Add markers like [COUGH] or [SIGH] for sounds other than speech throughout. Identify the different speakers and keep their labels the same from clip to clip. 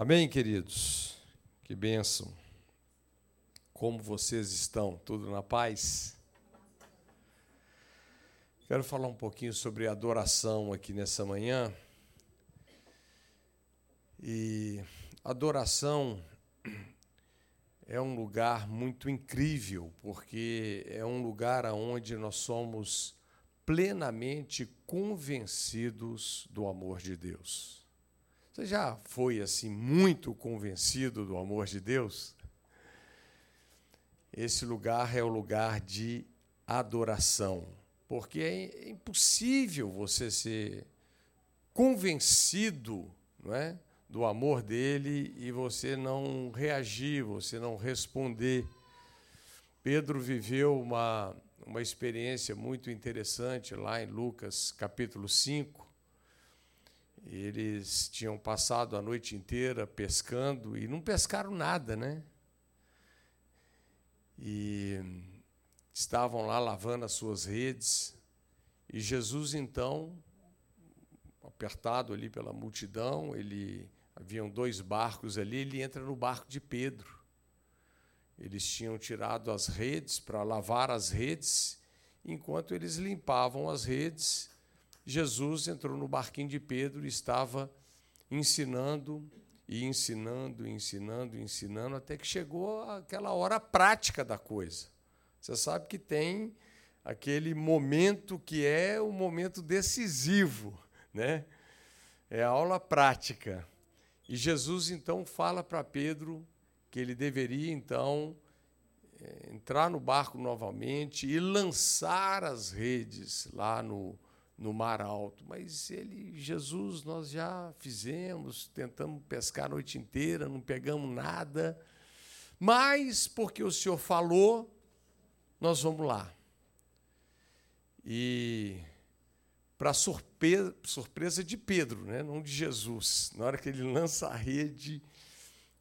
Speaker 1: Amém, queridos? Que bênção. Como vocês estão? Tudo na paz? Quero falar um pouquinho sobre adoração aqui nessa manhã. E adoração é um lugar muito incrível, porque é um lugar onde nós somos plenamente convencidos do amor de Deus. Você já foi assim muito convencido do amor de Deus? Esse lugar é o lugar de adoração, porque é impossível você ser convencido, não é, do amor dele e você não reagir, você não responder. Pedro viveu uma uma experiência muito interessante lá em Lucas capítulo 5, eles tinham passado a noite inteira pescando e não pescaram nada, né? E estavam lá lavando as suas redes. E Jesus, então, apertado ali pela multidão, ele haviam dois barcos ali, ele entra no barco de Pedro. Eles tinham tirado as redes para lavar as redes, enquanto eles limpavam as redes, Jesus entrou no barquinho de Pedro e estava ensinando e ensinando, ensinando, ensinando, até que chegou aquela hora prática da coisa. Você sabe que tem aquele momento que é o momento decisivo, né? É a aula prática. E Jesus então fala para Pedro que ele deveria então eh, entrar no barco novamente e lançar as redes lá no, no mar alto. Mas ele, Jesus, nós já fizemos, tentamos pescar a noite inteira, não pegamos nada. Mas porque o Senhor falou, nós vamos lá. E para surpresa, surpresa de Pedro, né? não de Jesus, na hora que ele lança a rede,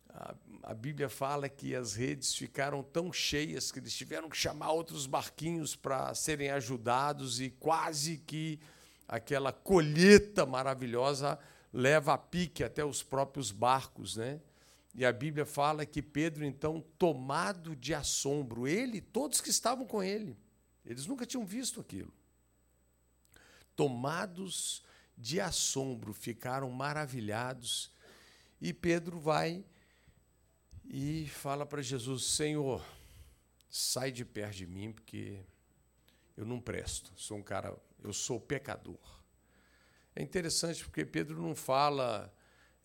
Speaker 1: a, a Bíblia fala que as redes ficaram tão cheias que eles tiveram que chamar outros barquinhos para serem ajudados e quase que aquela colheita maravilhosa leva a pique até os próprios barcos, né? E a Bíblia fala que Pedro, então, tomado de assombro, ele, todos que estavam com ele, eles nunca tinham visto aquilo. Tomados de assombro, ficaram maravilhados. E Pedro vai e fala para Jesus: Senhor, sai de perto de mim, porque eu não presto, sou um cara, eu sou pecador. É interessante porque Pedro não fala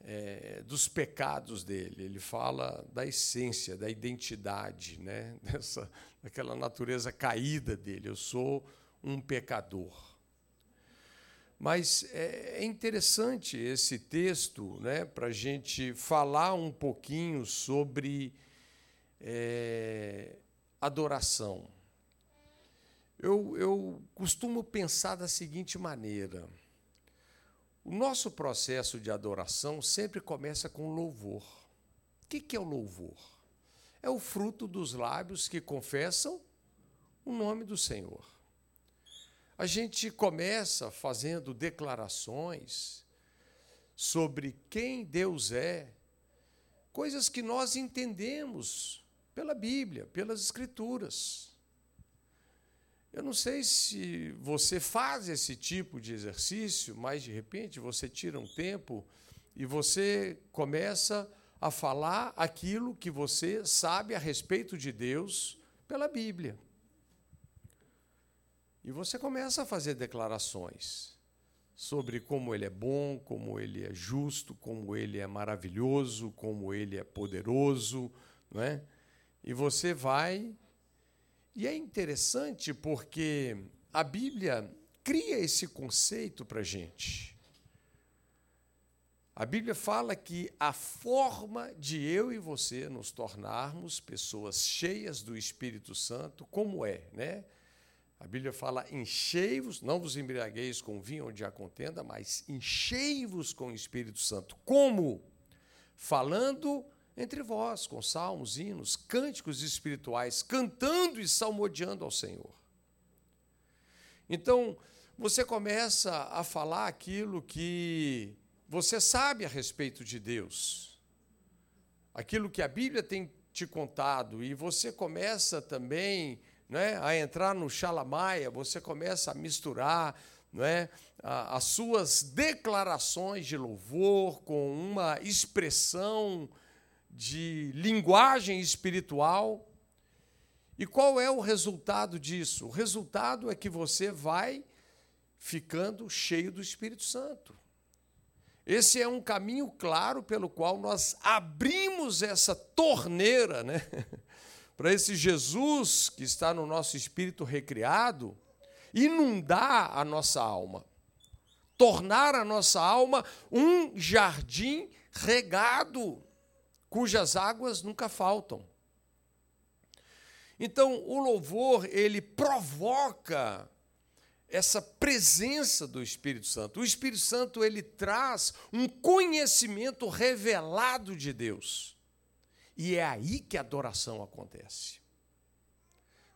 Speaker 1: é, dos pecados dele, ele fala da essência, da identidade, né? [LAUGHS] Dessa, daquela natureza caída dele. Eu sou um pecador. Mas é, é interessante esse texto né, para a gente falar um pouquinho sobre é, adoração. Eu, eu costumo pensar da seguinte maneira: o nosso processo de adoração sempre começa com louvor. O que é o louvor? É o fruto dos lábios que confessam o nome do Senhor. A gente começa fazendo declarações sobre quem Deus é, coisas que nós entendemos pela Bíblia, pelas Escrituras. Eu não sei se você faz esse tipo de exercício, mas de repente você tira um tempo e você começa a falar aquilo que você sabe a respeito de Deus pela Bíblia. E você começa a fazer declarações sobre como ele é bom, como ele é justo, como ele é maravilhoso, como ele é poderoso, não é? E você vai e é interessante porque a Bíblia cria esse conceito para a gente. A Bíblia fala que a forma de eu e você nos tornarmos pessoas cheias do Espírito Santo, como é, né? A Bíblia fala: enchei-vos, não vos embriagueis com vinho onde há contenda, mas enchei-vos com o Espírito Santo. Como? Falando entre vós, com salmos, hinos, cânticos espirituais, cantando e salmodiando ao Senhor. Então, você começa a falar aquilo que você sabe a respeito de Deus. aquilo que a Bíblia tem te contado, e você começa também né, a entrar no xalamaia, você começa a misturar não é, as suas declarações de louvor com uma expressão de linguagem espiritual. E qual é o resultado disso? O resultado é que você vai ficando cheio do Espírito Santo. Esse é um caminho claro pelo qual nós abrimos essa torneira, né? [LAUGHS] Para esse Jesus que está no nosso espírito recriado, inundar a nossa alma, tornar a nossa alma um jardim regado, cujas águas nunca faltam. Então, o louvor, ele provoca essa presença do Espírito Santo. O Espírito Santo ele traz um conhecimento revelado de Deus. E é aí que a adoração acontece.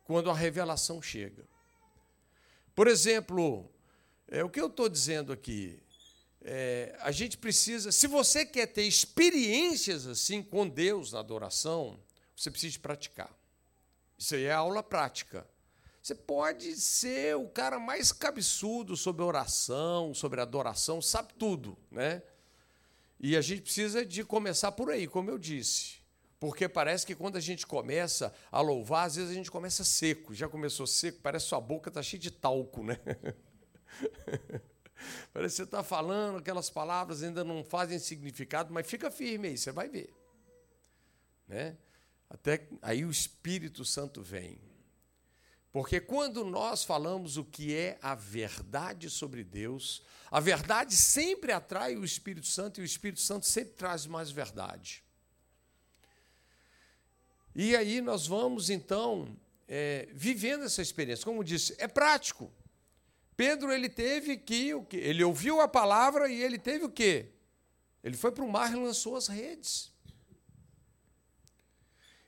Speaker 1: Quando a revelação chega. Por exemplo, é, o que eu estou dizendo aqui? É, a gente precisa, se você quer ter experiências assim com Deus na adoração, você precisa praticar. Isso aí é aula prática. Você pode ser o cara mais cabeçudo sobre oração, sobre adoração, sabe tudo, né? E a gente precisa de começar por aí, como eu disse. Porque parece que quando a gente começa a louvar, às vezes a gente começa seco. Já começou seco, parece que sua boca está cheia de talco, né? [LAUGHS] parece que você está falando, aquelas palavras ainda não fazem significado, mas fica firme aí, você vai ver. Né? Até aí o Espírito Santo vem. Porque quando nós falamos o que é a verdade sobre Deus, a verdade sempre atrai o Espírito Santo e o Espírito Santo sempre traz mais verdade. E aí nós vamos, então, é, vivendo essa experiência. Como disse, é prático. Pedro ele teve que? Ele ouviu a palavra e ele teve o quê? Ele foi para o mar e lançou as redes.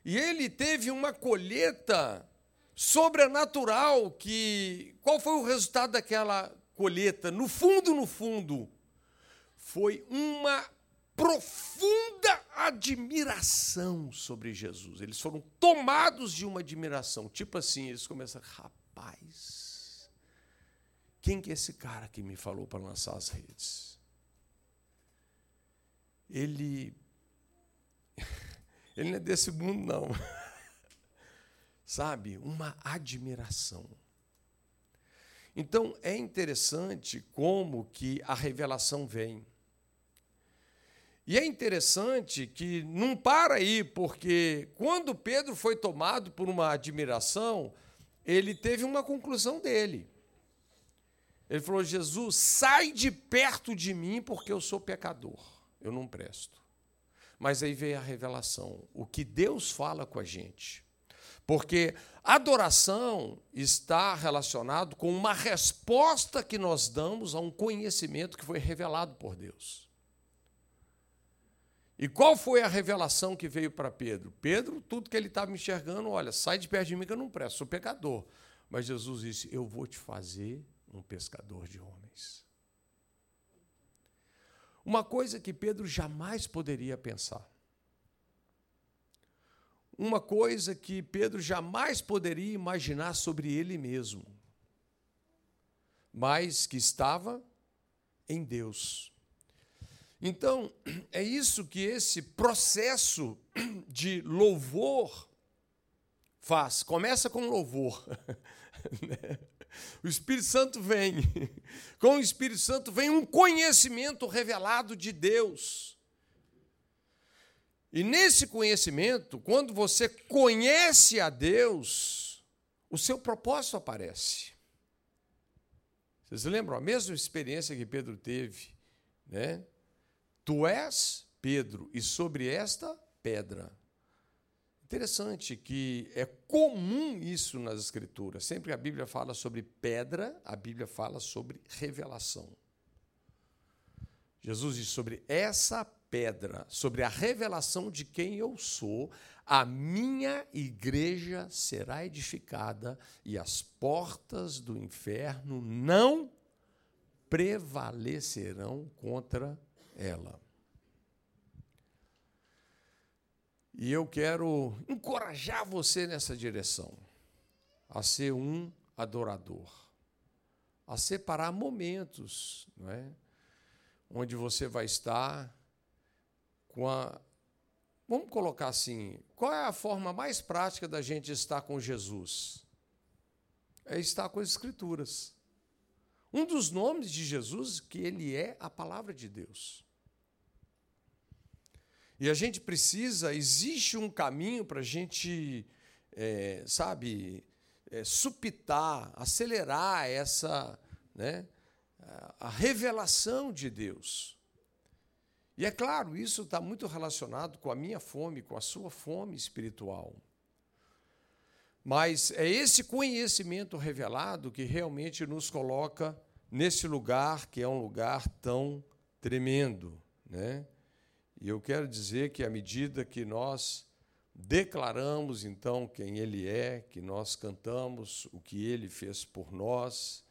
Speaker 1: E ele teve uma colheita sobrenatural que qual foi o resultado daquela colheita? No fundo, no fundo, foi uma profunda admiração sobre Jesus. Eles foram tomados de uma admiração, tipo assim, eles começaram, rapaz, quem que é esse cara que me falou para lançar as redes? Ele [LAUGHS] ele não é desse mundo não [LAUGHS] sabe? Uma admiração. Então é interessante como que a revelação vem. E é interessante que não para aí, porque quando Pedro foi tomado por uma admiração, ele teve uma conclusão dele. Ele falou: Jesus, sai de perto de mim, porque eu sou pecador, eu não presto. Mas aí veio a revelação, o que Deus fala com a gente. Porque adoração está relacionado com uma resposta que nós damos a um conhecimento que foi revelado por Deus. E qual foi a revelação que veio para Pedro? Pedro, tudo que ele estava enxergando, olha, sai de perto de mim que eu não presto, sou pecador. Mas Jesus disse: Eu vou te fazer um pescador de homens. Uma coisa que Pedro jamais poderia pensar uma coisa que Pedro jamais poderia imaginar sobre ele mesmo, mas que estava em Deus. Então, é isso que esse processo de louvor faz. Começa com louvor. [LAUGHS] O Espírito Santo vem. [LAUGHS] Com o Espírito Santo vem um conhecimento revelado de Deus. E nesse conhecimento, quando você conhece a Deus, o seu propósito aparece. Vocês lembram a mesma experiência que Pedro teve, né? Tu és Pedro e sobre esta pedra. Interessante que é comum isso nas escrituras. Sempre que a Bíblia fala sobre pedra, a Bíblia fala sobre revelação. Jesus diz sobre essa pedra, sobre a revelação de quem eu sou, a minha igreja será edificada e as portas do inferno não prevalecerão contra ela. E eu quero encorajar você nessa direção, a ser um adorador, a separar momentos, não é? onde você vai estar com a. Vamos colocar assim: qual é a forma mais prática da gente estar com Jesus? É estar com as Escrituras. Um dos nomes de Jesus que ele é a palavra de Deus. E a gente precisa, existe um caminho para a gente, é, sabe, é, supitar, acelerar essa, né, a revelação de Deus. E é claro, isso está muito relacionado com a minha fome, com a sua fome espiritual. Mas é esse conhecimento revelado que realmente nos coloca nesse lugar que é um lugar tão tremendo, né? E eu quero dizer que à medida que nós declaramos então quem Ele é, que nós cantamos o que Ele fez por nós,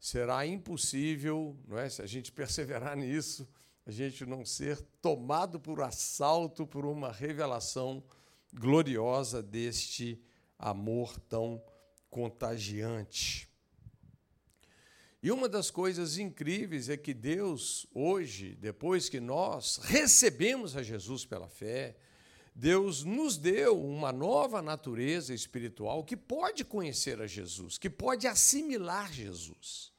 Speaker 1: será impossível, não é? Se a gente [LAUGHS] perseverar nisso, a gente não ser tomado por assalto por uma revelação gloriosa deste amor tão contagiante. E uma das coisas incríveis é que Deus, hoje, depois que nós recebemos a Jesus pela fé, Deus nos deu uma nova natureza espiritual que pode conhecer a Jesus, que pode assimilar Jesus.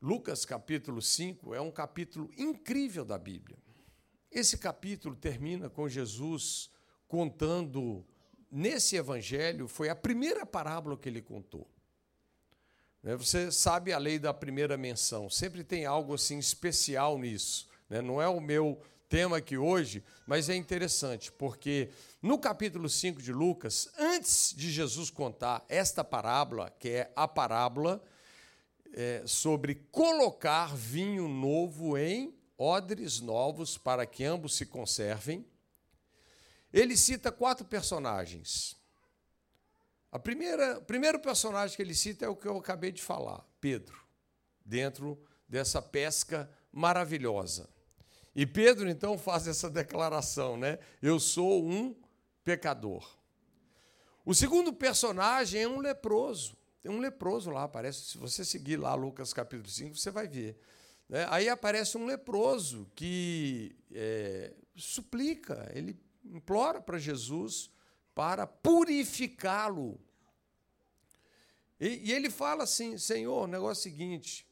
Speaker 1: Lucas capítulo 5 é um capítulo incrível da Bíblia. Esse capítulo termina com Jesus contando, nesse evangelho, foi a primeira parábola que ele contou. Né? Você sabe a lei da primeira menção, sempre tem algo assim especial nisso. Né? Não é o meu tema aqui hoje, mas é interessante, porque no capítulo 5 de Lucas, antes de Jesus contar esta parábola, que é a parábola é, sobre colocar vinho novo em odres novos para que ambos se conservem, ele cita quatro personagens. A primeira, o primeiro personagem que ele cita é o que eu acabei de falar, Pedro, dentro dessa pesca maravilhosa. E Pedro então faz essa declaração, né? Eu sou um pecador. O segundo personagem é um leproso. Tem um leproso lá, aparece. Se você seguir lá Lucas capítulo 5, você vai ver. Né? Aí aparece um leproso que é, suplica, ele implora para Jesus para purificá-lo. E, e, ele fala assim: Senhor, o negócio é o seguinte,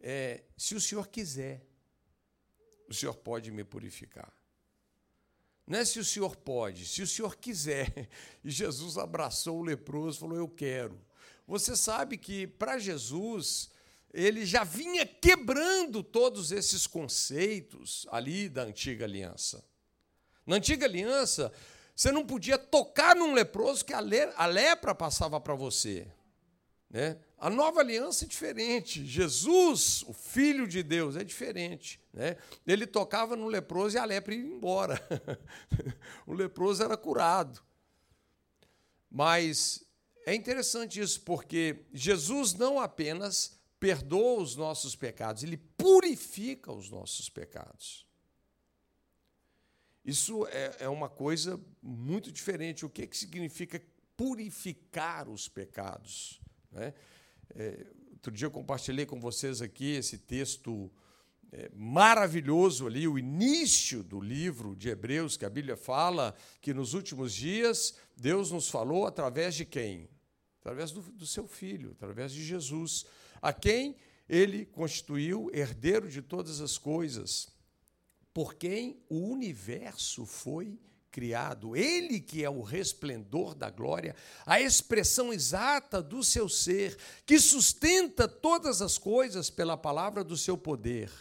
Speaker 1: é, se o Senhor quiser, o Senhor pode me purificar. Não é se o Senhor pode, se o Senhor quiser. [LAUGHS] E Jesus abraçou o leproso e falou: Eu quero. Você sabe que para Jesus, ele já vinha quebrando todos esses conceitos ali da antiga aliança. Na antiga aliança, você não podia tocar num leproso que a, lepra passava para você. Né? A nova aliança é diferente. Jesus, o Filho de Deus, é diferente. Né? Ele tocava no leproso e a lepra ia embora. [LAUGHS] o leproso era curado. Mas é interessante isso, porque Jesus não apenas perdoa os nossos pecados, ele purifica os nossos pecados. Isso é, é uma coisa muito diferente. O que, que significa purificar os pecados? Né? É, outro dia eu compartilhei com vocês aqui esse texto é, maravilhoso ali, o início do livro de Hebreus, que a Bíblia fala que nos últimos dias Deus nos falou através de quem? Através do, do seu Filho, através de Jesus, a quem ele constituiu herdeiro de todas as coisas por quem o universo foi criado. Ele que é o resplendor da glória, a expressão exata do seu ser, que sustenta todas as coisas pela palavra do seu poder.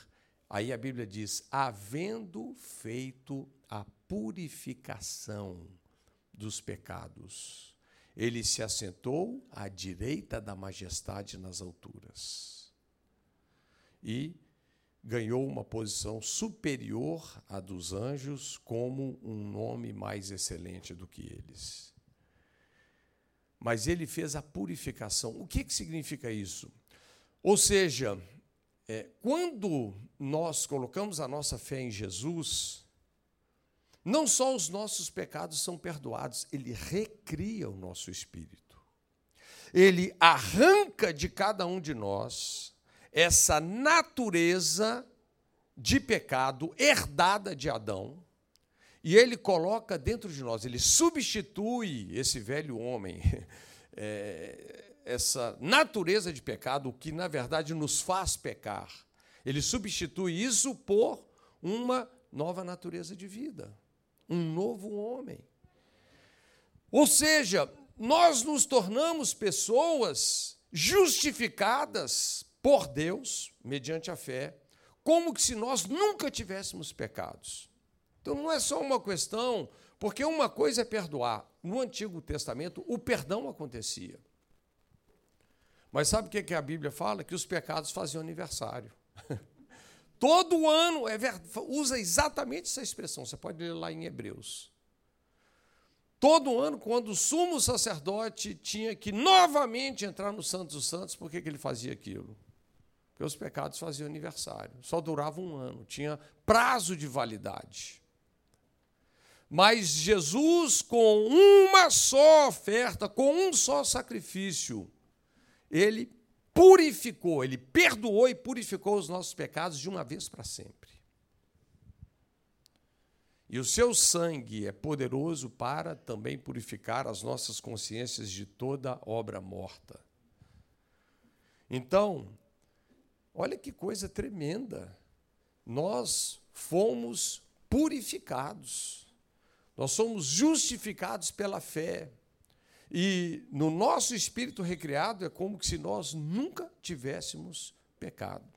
Speaker 1: Aí a Bíblia diz: havendo feito a purificação dos pecados, ele se assentou à direita da majestade nas alturas. E ganhou uma posição superior à dos anjos, como um nome mais excelente do que eles. Mas ele fez a purificação. O que, que significa isso? Ou seja, é, quando nós colocamos a nossa fé em Jesus, não só os nossos pecados são perdoados, ele recria o nosso espírito. Ele arranca de cada um de nós essa natureza de pecado herdada de Adão, e ele coloca dentro de nós, ele substitui esse velho homem, [LAUGHS] é, essa natureza de pecado, o que na verdade nos faz pecar. Ele substitui isso por uma nova natureza de vida, um novo homem. Ou seja, nós nos tornamos pessoas justificadas por Deus, mediante a fé, como se nós nunca tivéssemos pecados. Então não é só uma questão, porque uma coisa é perdoar. No Antigo Testamento, o perdão acontecia. Mas sabe o que a Bíblia fala? Que os pecados faziam aniversário. [LAUGHS] Todo ano é, usa exatamente essa expressão. Você pode ler lá em Hebreus. Todo ano, quando o sumo sacerdote tinha que novamente entrar no Santos dos Santos, por que, que ele fazia aquilo? Os pecados faziam aniversário. Só durava um ano, tinha prazo de validade. Mas Jesus, com uma só oferta, com um só sacrifício, ele purificou, ele perdoou e purificou os nossos pecados de uma vez para sempre. E o seu sangue é poderoso para também purificar as nossas consciências de toda obra morta. Então, olha que coisa tremenda. Nós fomos purificados. Nós somos justificados pela fé. E no nosso espírito recriado é como se nós nunca tivéssemos pecado.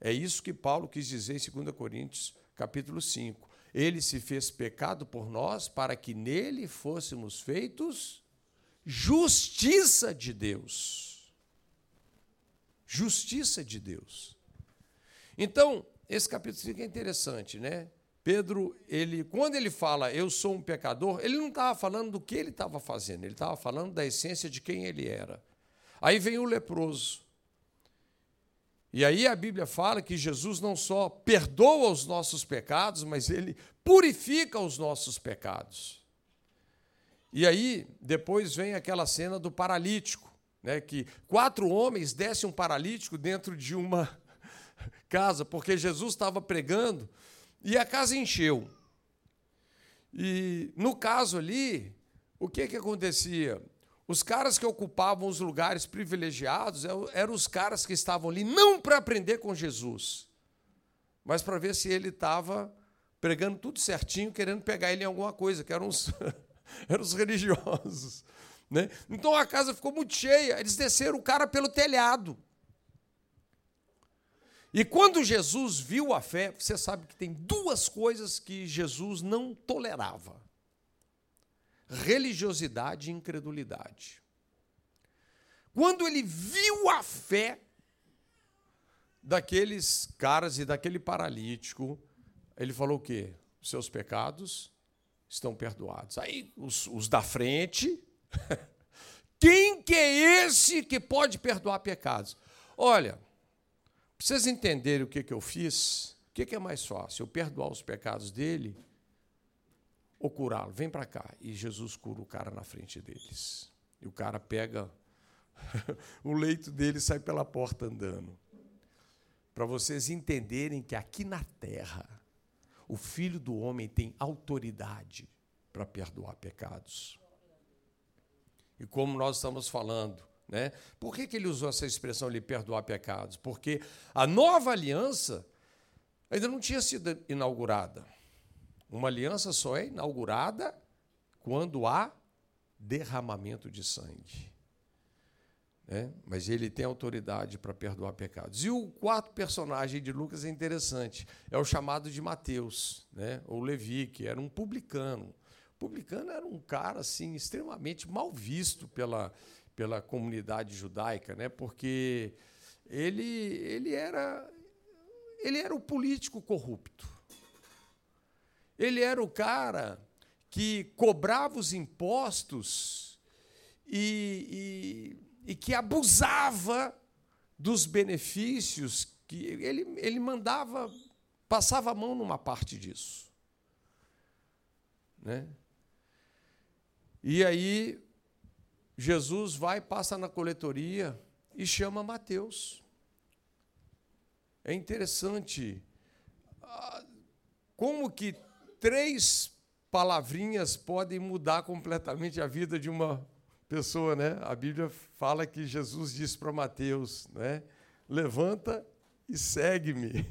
Speaker 1: É isso que Paulo quis dizer em 2 Coríntios, capítulo 5. Ele se fez pecado por nós para que nele fôssemos feitos justiça de Deus. Justiça de Deus. Então, esse capítulo 5 é interessante, né? Pedro, ele, quando ele fala eu sou um pecador, ele não estava falando do que ele estava fazendo, ele estava falando da essência de quem ele era. Aí vem o leproso. E aí a Bíblia fala que Jesus não só perdoa os nossos pecados, mas ele purifica os nossos pecados. E aí depois vem aquela cena do paralítico, né, que quatro homens descem um paralítico dentro de uma [LAUGHS] casa, porque Jesus estava pregando e a casa encheu. E no caso ali, o que, que acontecia? Os caras que ocupavam os lugares privilegiados eram os caras que estavam ali não para aprender com Jesus, mas para ver se ele estava pregando tudo certinho, querendo pegar ele em alguma coisa, que eram os, [LAUGHS] eram os religiosos. Né? Então a casa ficou muito cheia, eles desceram o cara pelo telhado. E quando Jesus viu a fé, você sabe que tem duas coisas que Jesus não tolerava: religiosidade e incredulidade. Quando ele viu a fé daqueles caras e daquele paralítico, ele falou o quê? Seus pecados estão perdoados. Aí os, os da frente, [LAUGHS] quem que é esse que pode perdoar pecados? Olha, para vocês entenderem o que, que eu fiz, o que, que é mais fácil? Eu perdoar os pecados dele ou curá-lo? Vem para cá. E Jesus cura o cara na frente deles. E o cara pega [LAUGHS] o leito dele e sai pela porta andando. Para vocês entenderem que aqui na terra, o filho do homem tem autoridade para perdoar pecados. E como nós estamos falando, né? Por que, que ele usou essa expressão, lhe perdoar pecados? Porque a nova aliança ainda não tinha sido inaugurada. Uma aliança só é inaugurada quando há derramamento de sangue. Né? Mas ele tem autoridade para perdoar pecados. E o quarto personagem de Lucas é interessante, é o chamado de Mateus, né? ou Levi, que era um publicano. Publicano era um cara assim extremamente mal visto pela, pela comunidade judaica, né? porque ele, ele, era, ele era o político corrupto. Ele era o cara que cobrava os impostos e, e, e que abusava dos benefícios que ele, ele mandava, passava a mão numa parte disso. Né? E aí, Jesus vai, passa na coletoria e chama Mateus. É interessante ah, como que três palavrinhas podem mudar completamente a vida de uma pessoa, né? A Bíblia fala que Jesus disse para Mateus, né? Levanta e segue-me.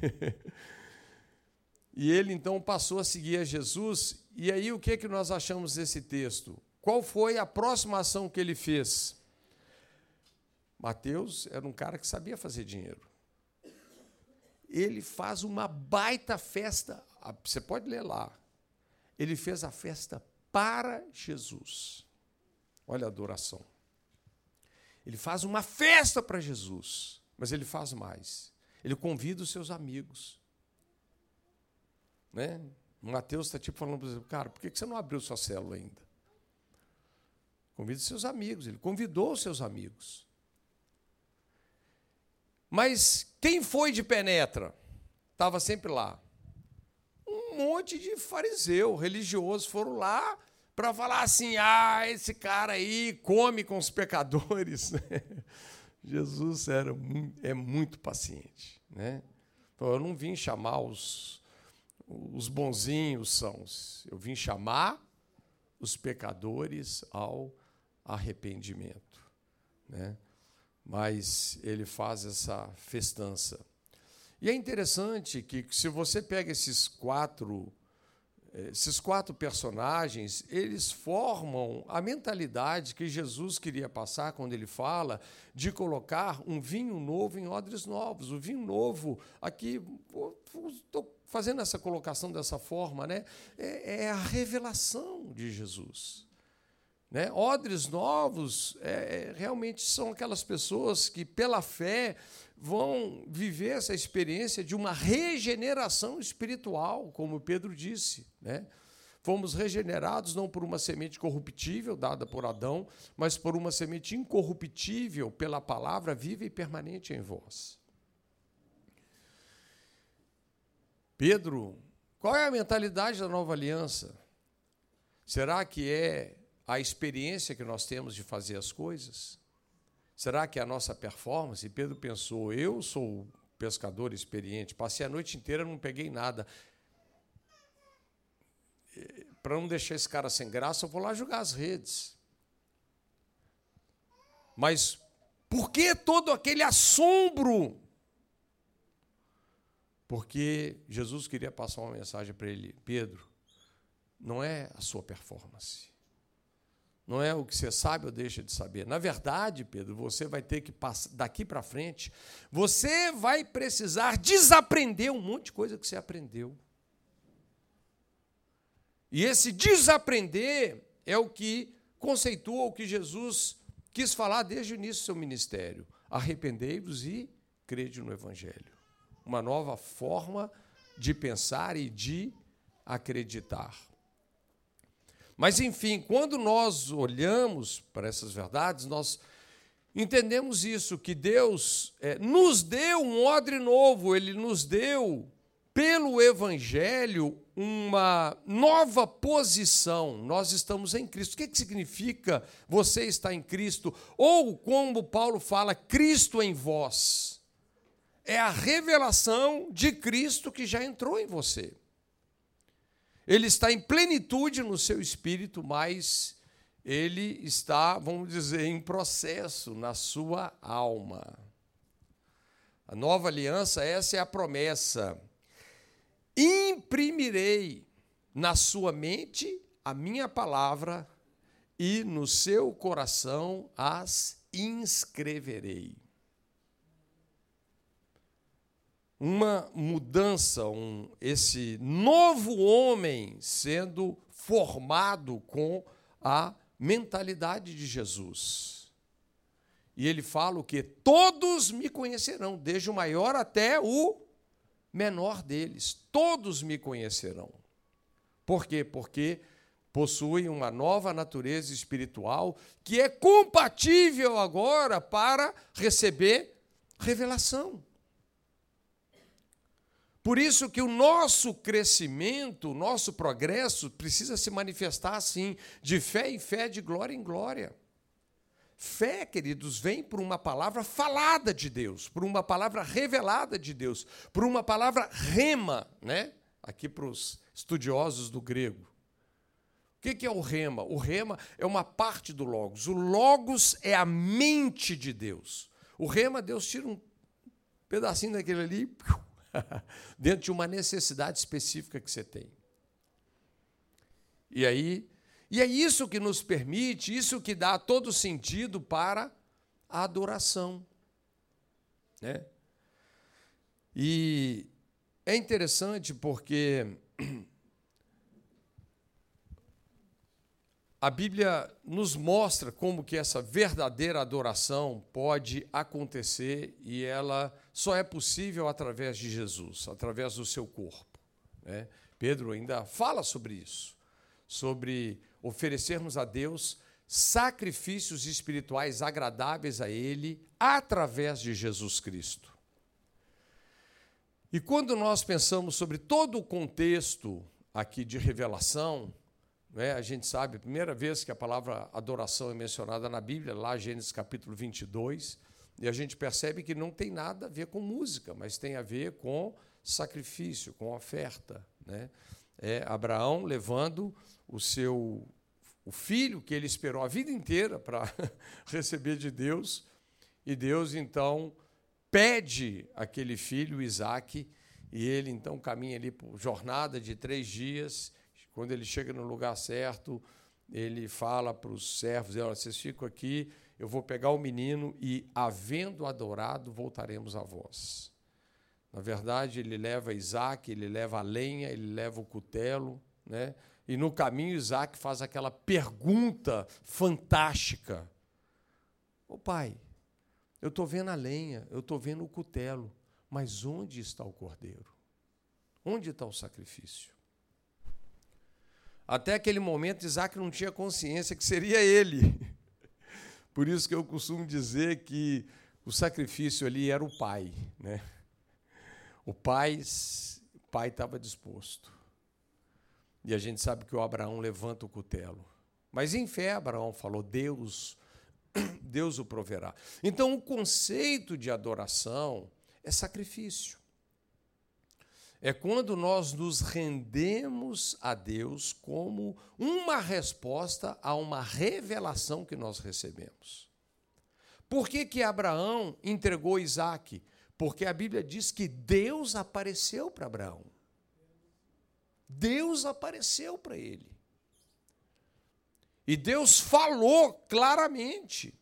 Speaker 1: [LAUGHS] e ele então passou a seguir a Jesus. E aí o que que nós achamos desse texto? Qual foi a próxima ação que ele fez? Mateus era um cara que sabia fazer dinheiro. Ele faz uma baita festa. Ah, você pode ler lá. Ele fez a festa para Jesus. Olha a adoração. Ele faz uma festa para Jesus, mas ele faz mais. Ele convida os seus amigos. Né? Mateus está tipo falando para você, cara, por que você não abriu sua célula ainda? Convida seus amigos. Ele convidou seus amigos. Mas quem foi de penetra? Estava sempre lá. Um monte de fariseu, religioso, foram lá para falar assim: ah, esse cara aí come com os pecadores. [LAUGHS] Jesus era, é muito paciente. Né? Eu não vim chamar os, os bonzinhos sãos, eu vim chamar os pecadores ao arrependimento. Né? Mas ele faz essa festança. E é interessante que, se você pega esses quatro esses quatro personagens, eles formam a mentalidade que Jesus queria passar quando ele fala de colocar um vinho novo em odres novos. O vinho novo, aqui, estou fazendo essa colocação dessa forma, né? é, é a revelação de Jesus. Né? Odres novos é, é realmente são aquelas pessoas que, pela fé, vão viver essa experiência de uma regeneração espiritual, como Pedro disse. Né? Fomos regenerados não por uma semente corruptível dada por Adão, mas por uma semente incorruptível pela palavra viva e permanente em vós. Pedro, qual é a mentalidade da nova aliança? Será que é a experiência que nós temos de fazer as coisas? Será que é a nossa performance? Pedro pensou: eu sou pescador experiente, passei a noite inteira não peguei nada. Para não deixar esse cara sem graça, eu vou lá jogar as redes. Mas por que todo aquele assombro? Porque Jesus queria passar uma mensagem para ele: Pedro, não é a sua performance não é o que você sabe ou deixa de saber. Na verdade, Pedro, você vai ter que passar daqui para frente, você vai precisar desaprender um monte de coisa que você aprendeu. E esse desaprender é o que conceitua o que Jesus quis falar desde o início do seu ministério. Arrependei-vos e crede no Evangelho. Uma nova forma de pensar e de acreditar. Mas, enfim, quando nós olhamos para essas verdades, nós entendemos isso, que Deus é, nos deu um odre novo, Ele nos deu, pelo Evangelho, uma nova posição. Nós estamos em Cristo. O que, que significa você estar em Cristo? Ou, como Paulo fala, Cristo em vós. É a revelação de Cristo que já entrou em você. Ele está em plenitude no seu espírito, mas ele está, vamos dizer, em processo na sua alma. A nova aliança, essa é a promessa. Imprimirei na sua mente a minha palavra e no seu coração as inscreverei. Uma mudança, um, esse novo homem sendo formado com a mentalidade de Jesus. E ele fala o que todos me conhecerão, desde o maior até o menor deles, todos me conhecerão. Por quê? Porque possuem uma nova natureza espiritual que é compatível agora para receber revelação. Por isso que o nosso crescimento, o nosso progresso precisa se manifestar assim, de fé em fé, de glória em glória. Fé, queridos, vem por uma palavra falada de Deus, por uma palavra revelada de Deus, por uma palavra rema, né? Aqui para os estudiosos do grego. O que é o rema? O rema é uma parte do logos. O logos é a mente de Deus. O rema, Deus tira um pedacinho daquele ali, [LAUGHS] dentro de uma necessidade específica que você tem. E aí e é isso que nos permite, isso que dá todo sentido para a adoração. Né? E é interessante porque [CLEARS THROAT] a Bíblia nos mostra como que essa verdadeira adoração pode acontecer e ela só é possível através de Jesus, através do seu corpo. Né? Pedro ainda fala sobre isso, sobre oferecermos a Deus sacrifícios espirituais agradáveis a Ele através de Jesus Cristo. E quando nós pensamos sobre todo o contexto aqui de revelação, né, a gente sabe, a primeira vez que a palavra adoração é mencionada na Bíblia, lá Gênesis capítulo 22, e a gente percebe que não tem nada a ver com música, mas tem a ver com sacrifício, com oferta. Né? É Abraão levando o seu o filho que ele esperou a vida inteira [LAUGHS] para receber de Deus, e Deus então pede aquele filho, Isaac, e ele então caminha ali por jornada de três dias. Quando ele chega no lugar certo, ele fala para os servos: Olha, vocês ficam aqui, eu vou pegar o menino e, havendo adorado, voltaremos a vós. Na verdade, ele leva Isaac, ele leva a lenha, ele leva o cutelo, né? E no caminho, Isaac faz aquela pergunta fantástica: Ô oh, pai, eu estou vendo a lenha, eu estou vendo o cutelo, mas onde está o cordeiro? Onde está o sacrifício? Até aquele momento, Isaac não tinha consciência que seria ele. [LAUGHS] Por isso que eu costumo dizer que o sacrifício ali era o pai. Né? O pai estava disposto. E a gente sabe que o Abraão levanta o cutelo. Mas em fé, Abraão falou: Deus, [CLEARS THROAT] Deus o proverá. Então, o conceito de adoração é sacrifício. É quando nós nos rendemos a Deus como uma resposta a uma revelação que nós recebemos. Por que, que Abraão entregou Isaac? Porque a Bíblia diz que Deus apareceu para Abraão. Deus apareceu para ele. E Deus falou claramente.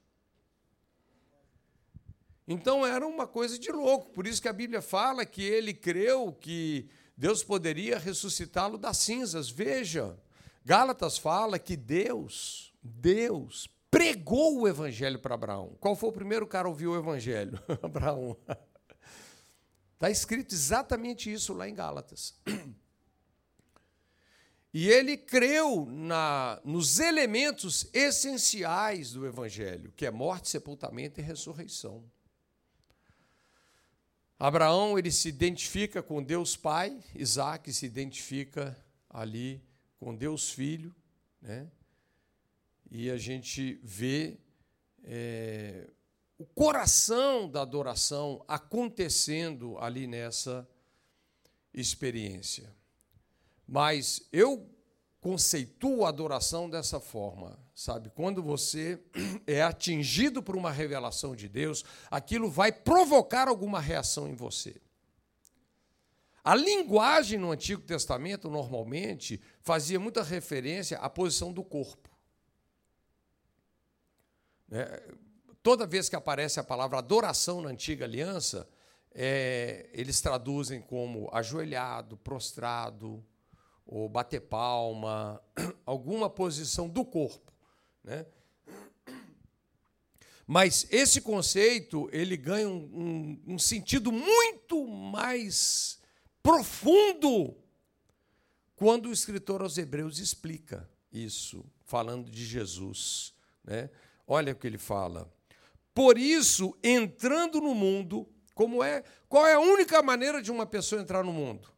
Speaker 1: Então era uma coisa de louco. Por isso que a Bíblia fala que ele creu que Deus poderia ressuscitá-lo das cinzas. Veja, Gálatas fala que Deus, Deus pregou o evangelho para Abraão. Qual foi o primeiro cara a ouvir o evangelho? [LAUGHS] Abraão. Está escrito exatamente isso lá em Gálatas. E ele creu na, nos elementos essenciais do Evangelho, que é morte, sepultamento e ressurreição. Abraão ele se identifica com Deus Pai, Isaac se identifica ali com Deus Filho, né? e a gente vê é, o coração da adoração acontecendo ali nessa experiência. Mas eu conceituo a adoração dessa forma, sabe? Quando você [CLEARS THROAT] é atingido por uma revelação de Deus, aquilo vai provocar alguma reação em você. A linguagem no Antigo Testamento, normalmente, fazia muita referência à posição do corpo. É, toda vez que aparece a palavra adoração na Antiga Aliança, é, eles traduzem como ajoelhado, prostrado, ou bater palma, [CLEARS THROAT] alguma posição do corpo. Né? Mas esse conceito ele ganha um, um, um sentido muito mais profundo quando o escritor aos Hebreus explica isso, falando de Jesus. Né? Olha o que ele fala. Por isso, entrando no mundo, Como é? Qual é a única maneira de uma pessoa entrar no mundo?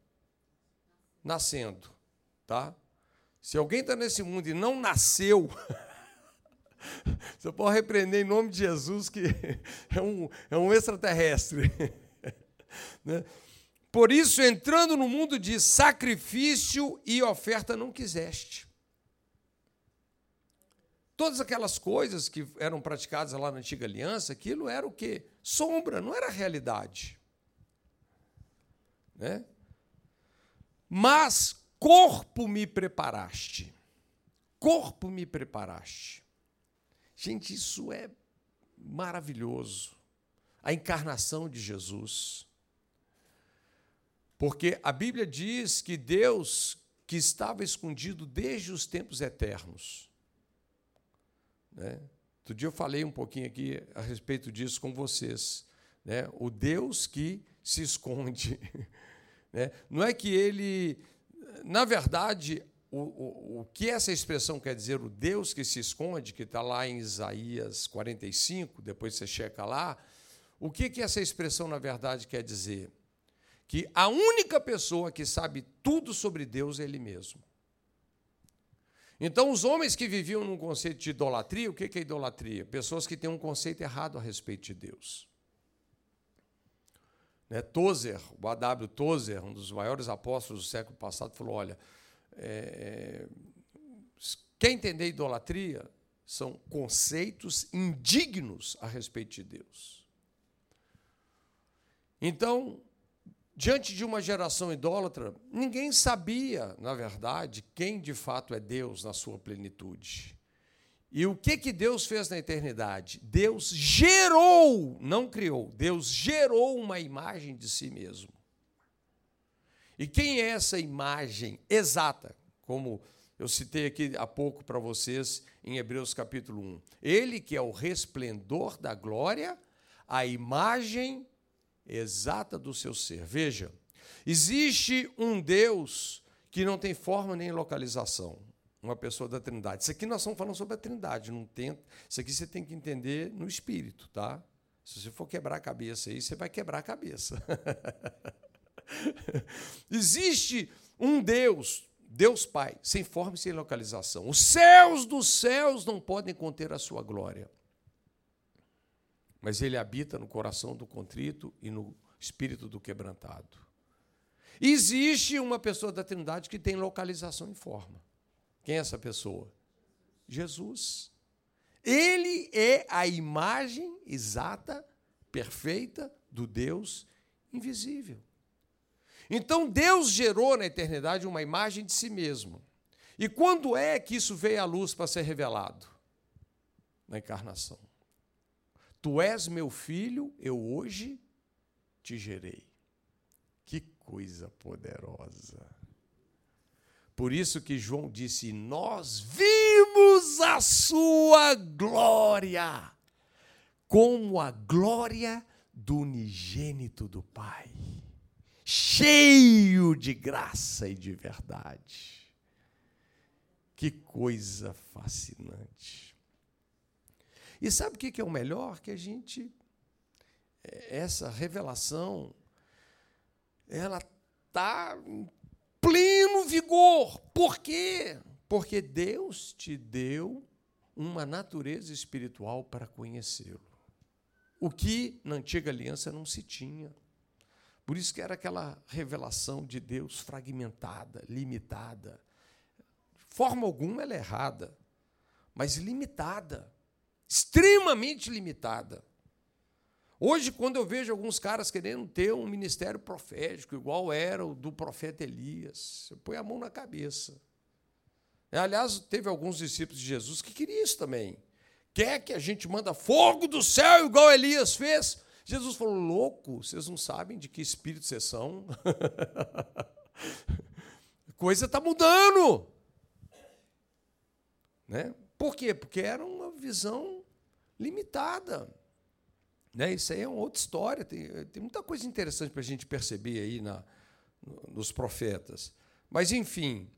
Speaker 1: Nascendo, tá? Se alguém está nesse mundo e não nasceu, [LAUGHS] você pode repreender em nome de Jesus que [LAUGHS] é um, é um extraterrestre. [LAUGHS] né? Por isso, entrando no mundo de sacrifício e oferta, não quiseste. Todas aquelas coisas que eram praticadas lá na antiga aliança, aquilo era o quê? Sombra, não era realidade. Né? Mas corpo me preparaste. Corpo me preparaste. Gente, isso é maravilhoso. A encarnação de Jesus. Porque a Bíblia diz que Deus, que estava escondido desde os tempos eternos. Né? Outro dia eu falei um pouquinho aqui a respeito disso com vocês. Né? O Deus que se esconde. [LAUGHS] Né? Não é que ele. Na verdade, o, o, o que essa expressão quer dizer, o Deus que se esconde, que está lá em Isaías 45, depois você checa lá, o que, que essa expressão, na verdade, quer dizer? que a única pessoa que sabe tudo sobre Deus é Ele mesmo. Então, os homens que viviam num conceito de idolatria, o que é idolatria? Pessoas que têm um conceito errado a respeito de Deus. Né? Tozer, o A.W. Tozer, um dos maiores apóstolos do século passado, falou: olha, é, quer entender idolatria? São conceitos indignos a respeito de Deus. Então, diante de uma geração idólatra, ninguém sabia, na verdade, quem de fato é Deus na sua plenitude. E o que, que Deus fez na eternidade? Deus gerou, não criou, Deus gerou uma imagem de si mesmo. E quem é essa imagem exata? Como eu citei aqui há pouco para vocês em Hebreus capítulo 1. Ele que é o resplendor da glória, a imagem exata do seu ser. Veja, existe um Deus que não tem forma nem localização, uma pessoa da Trindade. Isso aqui nós estamos falando sobre a Trindade, não tenta. Isso aqui você tem que entender no espírito, tá? Se você for quebrar a cabeça aí, você vai quebrar a cabeça. [LAUGHS] existe um Deus, Deus Pai, sem forma e sem localização. Os céus dos céus não podem conter a sua glória mas ele habita no coração do contrito e no espírito do quebrantado. Existe uma pessoa da Trindade que tem localização em forma. Quem é essa pessoa? Jesus. Ele é a imagem exata, perfeita do Deus invisível. Então Deus gerou na eternidade uma imagem de si mesmo. E quando é que isso veio à luz para ser revelado? Na encarnação. Tu és meu filho, eu hoje te gerei. Que coisa poderosa. Por isso que João disse: Nós vimos a sua glória, como a glória do unigênito do Pai, cheio de graça e de verdade. Que coisa fascinante. E sabe o que é o melhor? Que a gente, é, essa revelação, ela está pleno vigor. Por quê? Porque Deus te deu uma natureza espiritual para conhecê-lo. O que na antiga aliança não se tinha. Por isso que era aquela revelação de Deus fragmentada, limitada. De forma alguma ela é errada, mas limitada extremamente limitada. Hoje, quando eu vejo alguns caras querendo ter um ministério profético, igual era o do profeta Elias, eu ponho a mão na cabeça. Aliás, teve alguns discípulos de Jesus que queriam isso também. Quer que a gente manda fogo do céu, igual Elias fez? Jesus falou: louco, vocês não sabem de que espírito vocês são. [LAUGHS] Coisa está mudando. Né? Por quê? Porque era uma visão limitada. Né? Isso aí é uma outra história. Tem, tem muita coisa interessante para a gente perceber aí na, nos profetas. Mas, enfim,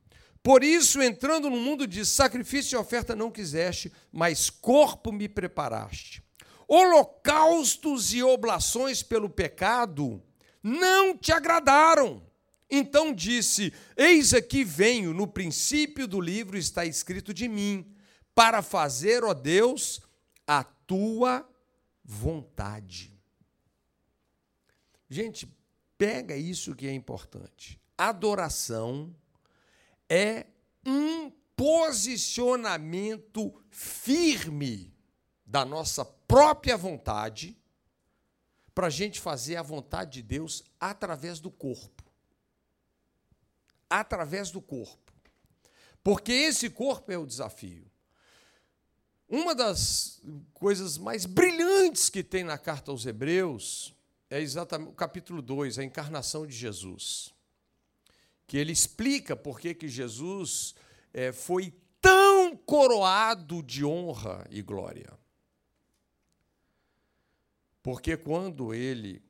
Speaker 1: por isso, entrando no mundo de sacrifício e oferta não quiseste, mas corpo me preparaste. holocaustos e oblações pelo pecado não te agradaram. Então disse: Eis aqui venho, no princípio do livro está escrito de mim, para fazer, ó Deus, a tua vontade. Gente, pega isso que é importante. Adoração é um posicionamento firme da nossa própria vontade para a gente fazer a vontade de Deus através do corpo. Através do corpo. Porque esse corpo é o desafio. Uma das coisas mais brilhantes que tem na carta aos Hebreus é exatamente o capítulo 2, a encarnação de Jesus. Que ele explica por que Jesus é, foi tão coroado de honra e glória. Porque quando ele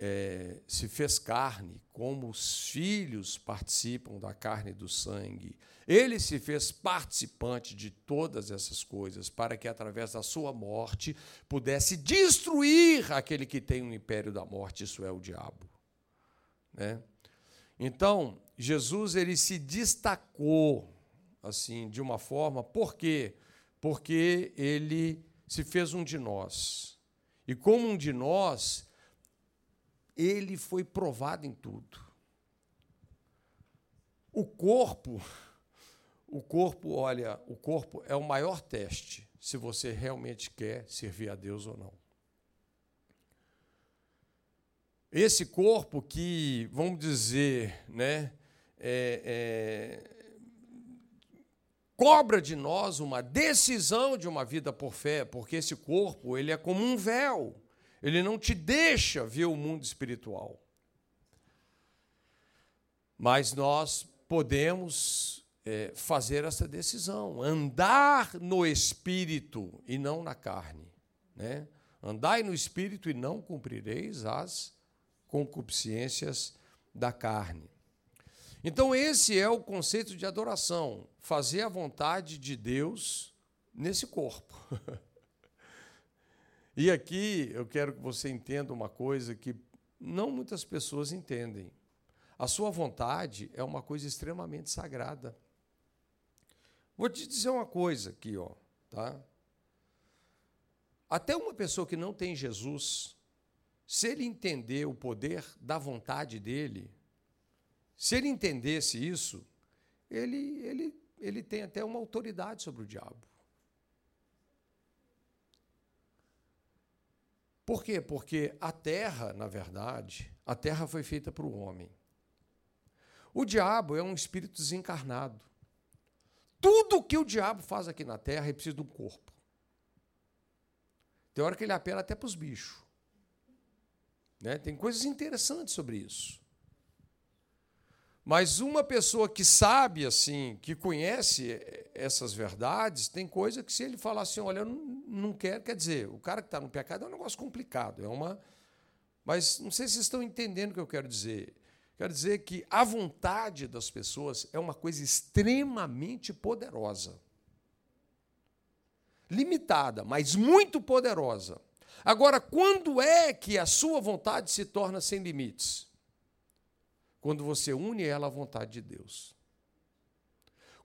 Speaker 1: é, se fez carne, como os filhos participam da carne e do sangue, ele se fez participante de todas essas coisas, para que através da sua morte pudesse destruir aquele que tem o império da morte, isso é o diabo. Né? Então, Jesus ele se destacou assim de uma forma, por quê? Porque ele se fez um de nós. E como um de nós, ele foi provado em tudo. O corpo, o corpo, olha, o corpo é o maior teste se você realmente quer servir a Deus ou não. Esse corpo que, vamos dizer, né, é, é, cobra de nós uma decisão de uma vida por fé, porque esse corpo ele é como um véu, ele não te deixa ver o mundo espiritual. Mas nós podemos é, fazer essa decisão, andar no espírito e não na carne. Né? Andai no espírito e não cumprireis as concupiscências da carne. Então, esse é o conceito de adoração: fazer a vontade de Deus nesse corpo. [LAUGHS] e aqui eu quero que você entenda uma coisa que não muitas pessoas entendem. A sua vontade é uma coisa extremamente sagrada. Vou te dizer uma coisa aqui, ó, tá? Até uma pessoa que não tem Jesus, se ele entender o poder da vontade dele, se ele entendesse isso, ele, ele, ele tem até uma autoridade sobre o diabo. Por quê? Porque a terra, na verdade, a terra foi feita para o homem. O diabo é um espírito desencarnado. Tudo que o diabo faz aqui na terra é preciso de um corpo. Tem hora que ele apela até para os bichos. Né? Tem coisas interessantes sobre isso. Mas uma pessoa que sabe assim, que conhece essas verdades, tem coisa que se ele falar assim, olha, eu não, quero, quer dizer, o cara que está no pecado é um negócio complicado, é uma. Mas não sei se vocês estão entendendo o que eu quero dizer. Quero dizer que a vontade das pessoas é uma coisa extremamente poderosa. Limitada, mas muito poderosa. Agora, quando é que a sua vontade se torna sem limites? Quando você une ela à vontade de Deus.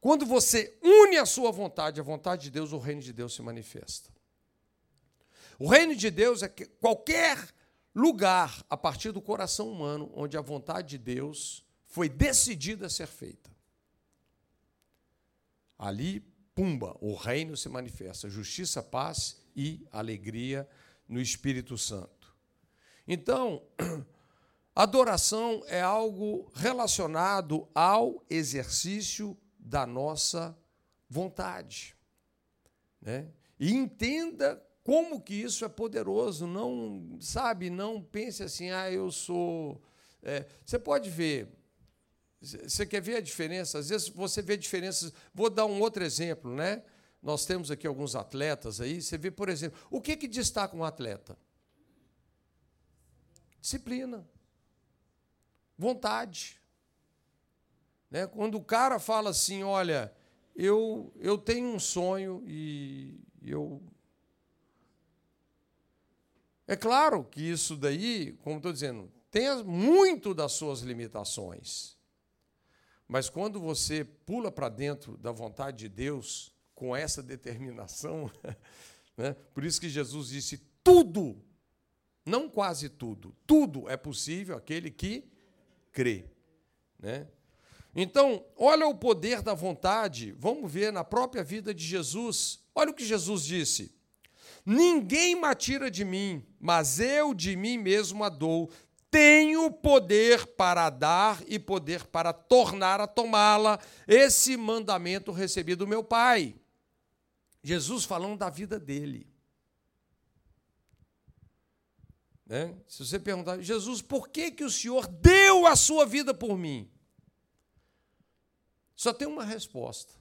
Speaker 1: Quando você une a sua vontade à vontade de Deus, o reino de Deus se manifesta. O reino de Deus é qualquer lugar a partir do coração humano onde a vontade de Deus foi decidida a ser feita. Ali, pumba, o reino se manifesta, justiça, paz e alegria no Espírito Santo. Então, [CLEARS THROAT] Adoração é algo relacionado ao exercício da nossa vontade. Né? E entenda como que isso é poderoso. Não, sabe, não pense assim, ah, eu sou. É, você pode ver. Você quer ver a diferença? Às vezes você vê diferenças. Vou dar um outro exemplo, né? Nós temos aqui alguns atletas aí. Você vê, por exemplo, o que, que destaca um atleta? Disciplina vontade. Né? Quando o cara fala assim, olha, eu, eu tenho um sonho e eu É claro que isso daí, como estou dizendo, tem muito das suas limitações. Mas quando você pula para dentro da vontade de Deus com essa determinação, [LAUGHS] né? por isso que Jesus disse: tudo, não quase tudo, tudo é possível aquele que crê. Né? Então, olha o poder da vontade, vamos ver na própria vida de Jesus. Olha o que Jesus disse: Ninguém me atira de mim, mas eu de mim mesmo a dou. Tenho poder para dar e poder para tornar a tomá-la. Esse mandamento recebi do meu Pai. Jesus falando da vida dele. Né? Se você perguntar, Jesus, por que, que o Senhor deu a sua vida por mim? Só tem uma resposta.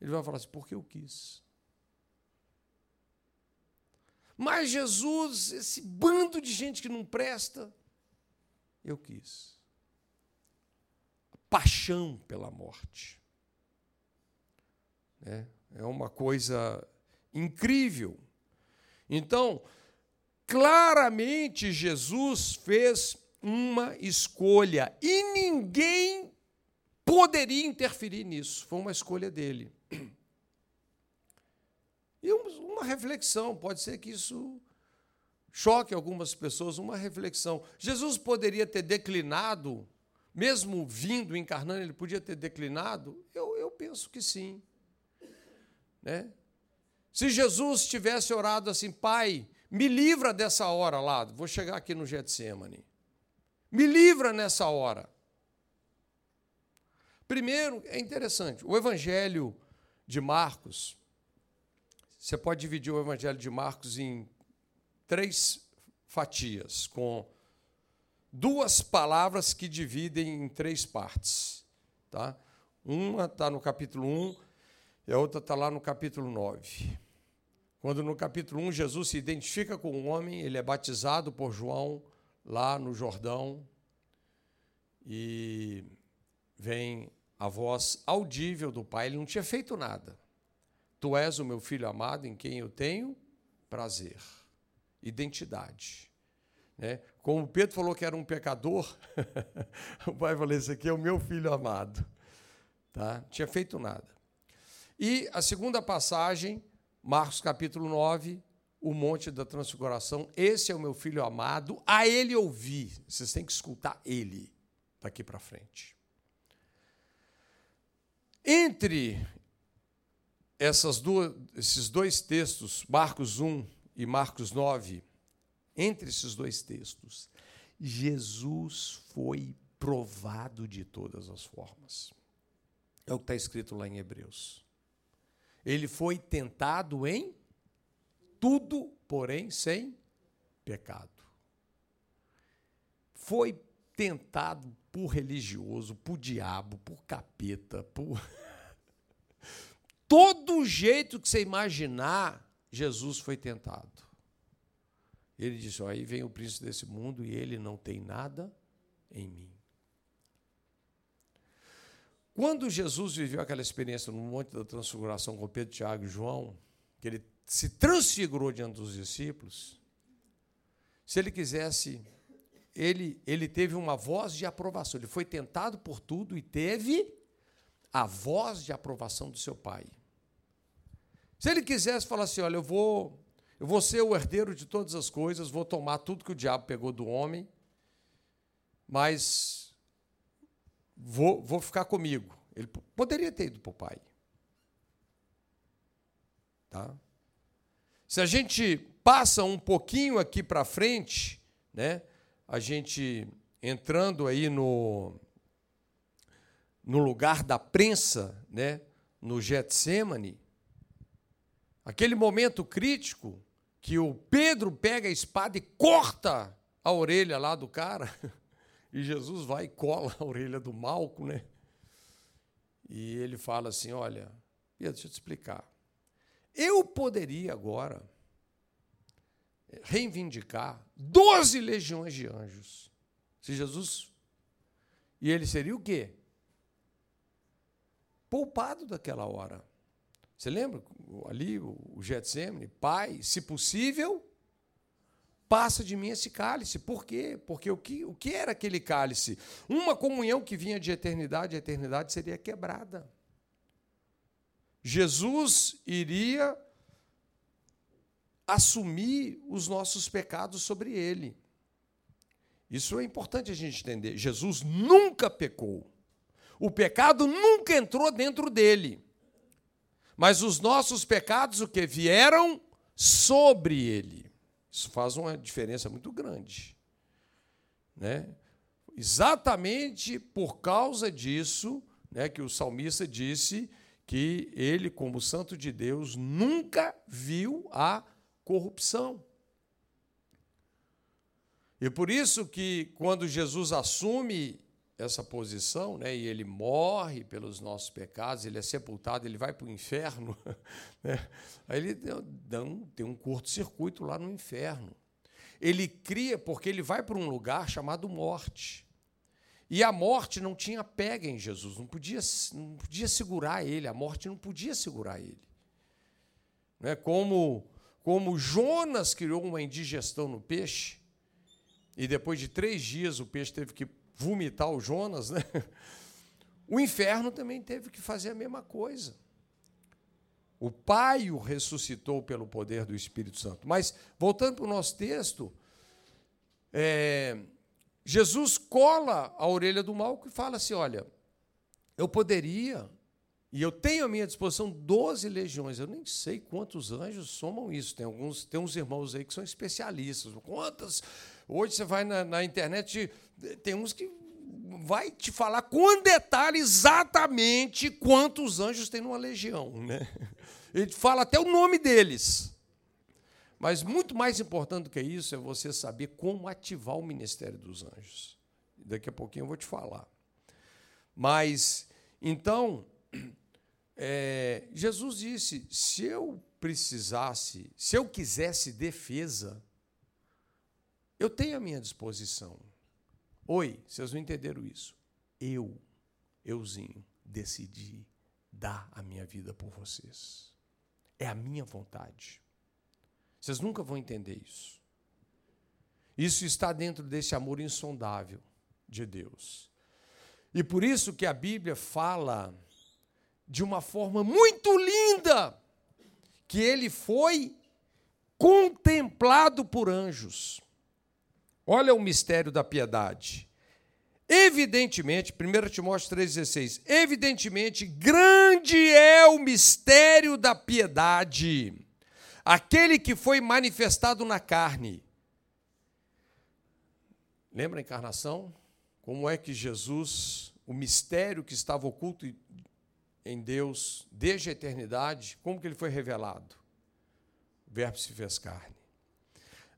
Speaker 1: Ele vai falar assim: porque eu quis. Mas Jesus, esse bando de gente que não presta, eu quis. Paixão pela morte. É, é uma coisa incrível. Então, claramente Jesus fez uma escolha e ninguém poderia interferir nisso. Foi uma escolha dele. E uma reflexão, pode ser que isso choque algumas pessoas, uma reflexão. Jesus poderia ter declinado, mesmo vindo, encarnando, ele podia ter declinado? Eu, eu penso que sim. Né? Se Jesus tivesse orado assim, Pai, me livra dessa hora lá, vou chegar aqui no Getsemane. Me livra nessa hora. Primeiro, é interessante, o Evangelho de Marcos, você pode dividir o Evangelho de Marcos em três fatias, com duas palavras que dividem em três partes. Tá? Uma está no capítulo 1 e a outra está lá no capítulo 9. Quando no capítulo 1 Jesus se identifica com um homem, ele é batizado por João lá no Jordão e vem a voz audível do Pai. Ele não tinha feito nada. Tu és o meu filho amado em quem eu tenho prazer. Identidade. Né? Como Pedro falou que era um pecador, [LAUGHS] o pai falou: Esse aqui é o meu filho amado. Tá? Não tinha feito nada. E a segunda passagem, Marcos capítulo 9, o Monte da Transfiguração. Esse é o meu filho amado, a ele ouvi. Vocês têm que escutar ele daqui para frente. Entre essas duas, esses dois textos, Marcos 1 e Marcos 9, entre esses dois textos, Jesus foi provado de todas as formas. É o que está escrito lá em Hebreus. Ele foi tentado em tudo, porém sem pecado. Foi tentado por religioso, por diabo, por capeta, por [LAUGHS] todo jeito que você imaginar, Jesus foi tentado. Ele disse: Aí vem o príncipe desse mundo e ele não tem nada em mim. Quando Jesus viveu aquela experiência no Monte da Transfiguração com Pedro, Tiago e João, que ele se transfigurou diante dos discípulos, se ele quisesse, ele, ele teve uma voz de aprovação. Ele foi tentado por tudo e teve a voz de aprovação do seu pai. Se ele quisesse falar assim, olha, eu vou, eu vou ser o herdeiro de todas as coisas, vou tomar tudo que o diabo pegou do homem, mas vou, vou ficar comigo. Ele poderia ter ido para o pai. Tá? Se a gente passa um pouquinho aqui para frente, né, a gente entrando aí no, no lugar da prensa, né, no Getsemane, Aquele momento crítico que o Pedro pega a espada e corta a orelha lá do cara, [LAUGHS] e Jesus vai e cola a orelha do Malco, né? E ele fala assim: Olha, Pedro, deixa eu te explicar. Eu poderia agora reivindicar 12 legiões de anjos. Se Jesus. E ele seria o quê? Poupado daquela hora. Você lembra ali o Getsemane? Pai, se possível, passa de mim esse cálice. Por quê? Porque o que, o que era aquele cálice? Uma comunhão que vinha de eternidade, a eternidade seria quebrada. Jesus iria assumir os nossos pecados sobre ele. Isso é importante a gente entender. Jesus nunca pecou. O pecado nunca entrou dentro dele. Mas os nossos pecados, o que? Vieram sobre ele. Isso faz uma diferença muito grande. Né? Exatamente por causa disso, né, que o salmista disse que ele, como santo de Deus, nunca viu a corrupção. E por isso que quando Jesus assume essa posição, né, e ele morre pelos nossos pecados, ele é sepultado, ele vai para o inferno, [LAUGHS] né, aí ele tem um curto-circuito lá no inferno. Ele cria, porque ele vai para um lugar chamado morte. E a morte não tinha pega em Jesus, não podia, não podia segurar ele, a morte não podia segurar ele. Né, como, como Jonas criou uma indigestão no peixe, e depois de três dias o peixe teve que vomitar o Jonas, né? O inferno também teve que fazer a mesma coisa. O Pai o ressuscitou pelo poder do Espírito Santo. Mas, voltando para o nosso texto, é, Jesus cola a orelha do mal e fala assim: olha, eu poderia, e eu tenho à minha disposição 12 legiões, eu nem sei quantos anjos somam isso. Tem alguns, tem uns irmãos aí que são especialistas. Quantas? Hoje você vai na, na internet, tem uns que vai te falar com detalhe exatamente quantos anjos tem numa legião. Né? Ele fala até o nome deles. Mas muito mais importante do que isso é você saber como ativar o ministério dos anjos. Daqui a pouquinho eu vou te falar. Mas, então, [CLEARS THROAT] é, Jesus disse: se eu precisasse, se eu quisesse defesa, eu tenho à minha disposição. Oi, vocês não entenderam isso. Eu, euzinho, decidi dar a minha vida por vocês. É a minha vontade. Vocês nunca vão entender isso. Isso está dentro desse amor insondável de Deus. E por isso que a Bíblia fala de uma forma muito linda que ele foi contemplado por anjos. Olha o mistério da piedade. Evidentemente, 1 Timóteo 3,16, evidentemente, grande é o mistério da piedade, aquele que foi manifestado na carne. Lembra a encarnação? Como é que Jesus, o mistério que estava oculto em Deus desde a eternidade, como que ele foi revelado? O Verbo se fez carne.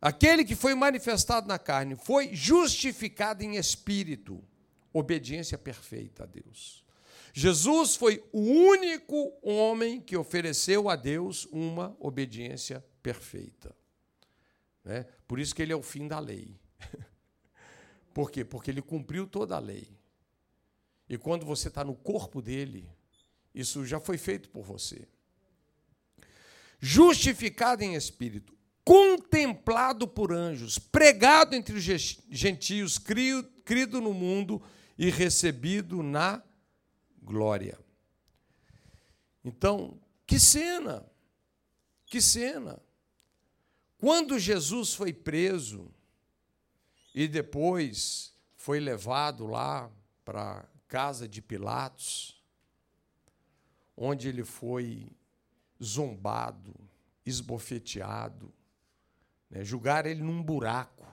Speaker 1: Aquele que foi manifestado na carne foi justificado em espírito, obediência perfeita a Deus. Jesus foi o único homem que ofereceu a Deus uma obediência perfeita. Né? Por isso que ele é o fim da lei. [LAUGHS] Por quê? Porque ele cumpriu toda a lei. E quando você está no corpo dele, isso já foi feito por você. Justificado em espírito, contemplado por anjos, pregado entre os gentios, crido no mundo e recebido na glória. Então, que cena! Que cena! Quando Jesus foi preso e depois foi levado lá para a casa de Pilatos, onde ele foi zombado, esbofeteado, né, ele num buraco.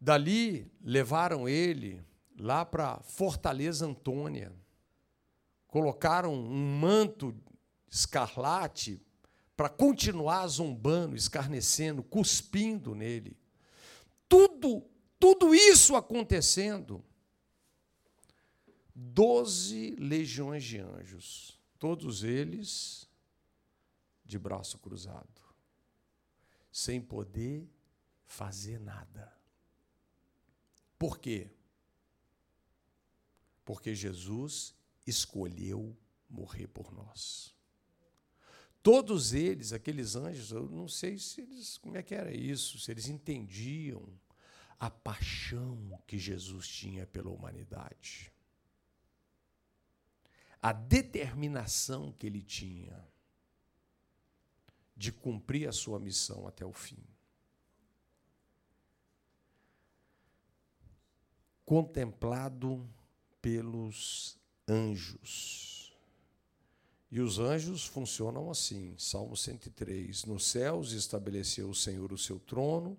Speaker 1: Dali levaram ele lá para Fortaleza Antônia, colocaram um manto escarlate para continuar zombando, escarnecendo, cuspindo nele. Tudo, tudo isso acontecendo. Doze legiões de anjos, todos eles de braço cruzado sem poder fazer nada. Por quê? Porque Jesus escolheu morrer por nós. Todos eles, aqueles anjos, eu não sei se eles, como é que era isso, se eles entendiam a paixão que Jesus tinha pela humanidade. A determinação que ele tinha de cumprir a sua missão até o fim. Contemplado pelos anjos. E os anjos funcionam assim, Salmo 103: Nos céus estabeleceu o Senhor o seu trono,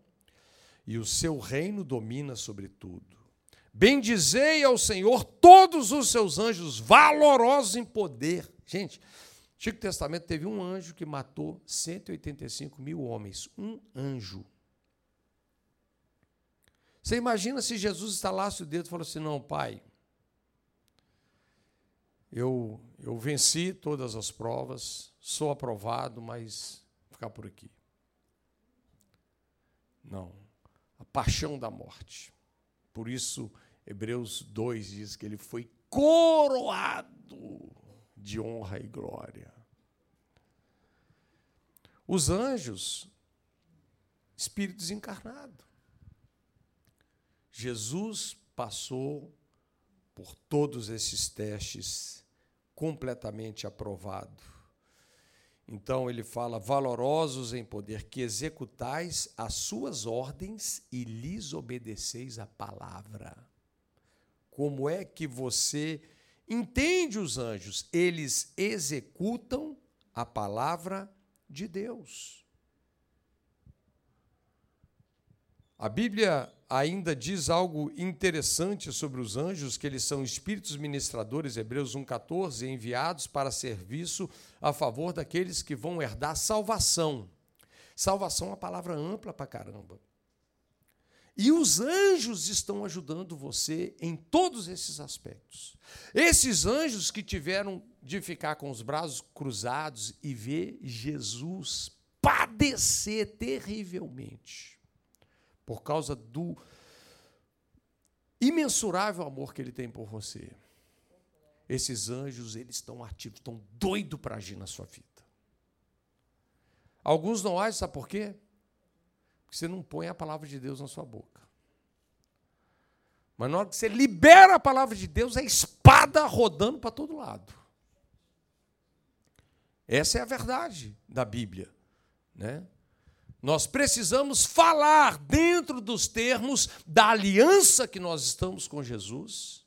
Speaker 1: e o seu reino domina sobre tudo. Bendizei ao Senhor todos os seus anjos, valorosos em poder. Gente, Antigo Testamento teve um anjo que matou 185 mil homens. Um anjo. Você imagina se Jesus estalasse o dedo e falasse assim: Não, pai, eu, eu venci todas as provas, sou aprovado, mas vou ficar por aqui. Não. A paixão da morte. Por isso, Hebreus 2 diz que ele foi coroado de honra e glória. Os anjos, espíritos encarnados. Jesus passou por todos esses testes completamente aprovado. Então ele fala: valorosos em poder, que executais as suas ordens e lhes obedeceis a palavra. Como é que você entende os anjos? Eles executam a palavra de Deus. A Bíblia ainda diz algo interessante sobre os anjos, que eles são espíritos ministradores, Hebreus 1,14, enviados para serviço a favor daqueles que vão herdar salvação. Salvação é uma palavra ampla para caramba. E os anjos estão ajudando você em todos esses aspectos. Esses anjos que tiveram de ficar com os braços cruzados e ver Jesus padecer terrivelmente por causa do imensurável amor que ele tem por você. Esses anjos, eles estão ativos, estão doidos para agir na sua vida. Alguns não agem, sabe por quê? Porque você não põe a palavra de Deus na sua boca. Mas na hora que você libera a palavra de Deus, é espada rodando para todo lado. Essa é a verdade da Bíblia. Né? Nós precisamos falar dentro dos termos da aliança que nós estamos com Jesus.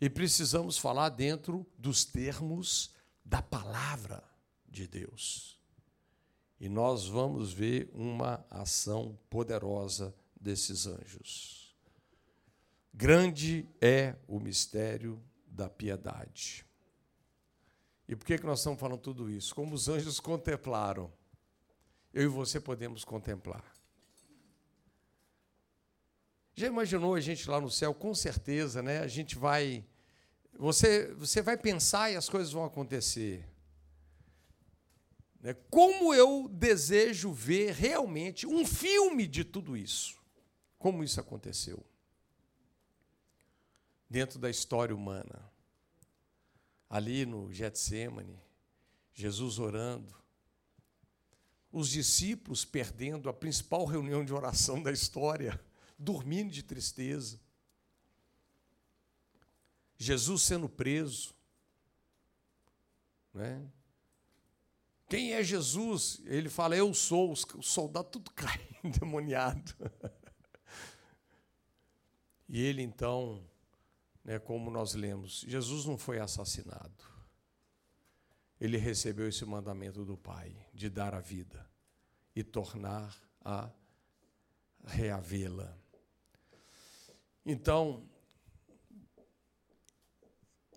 Speaker 1: E precisamos falar dentro dos termos da palavra de Deus. E nós vamos ver uma ação poderosa desses anjos. Grande é o mistério da piedade. E por que, que nós estamos falando tudo isso? Como os anjos contemplaram eu e você podemos contemplar. Já imaginou a gente lá no céu? Com certeza, né? A gente vai. Você, você vai pensar e as coisas vão acontecer. Né? Como eu desejo ver realmente um filme de tudo isso. Como isso aconteceu. Dentro da história humana. Ali no Getsemane, Jesus orando os discípulos perdendo a principal reunião de oração da história, dormindo de tristeza. Jesus sendo preso. Né? Quem é Jesus? Ele fala, eu sou. Os soldados tudo [LAUGHS] caem endemoniado. E ele então, né, como nós lemos, Jesus não foi assassinado ele recebeu esse mandamento do Pai de dar a vida e tornar a reavê-la. Então,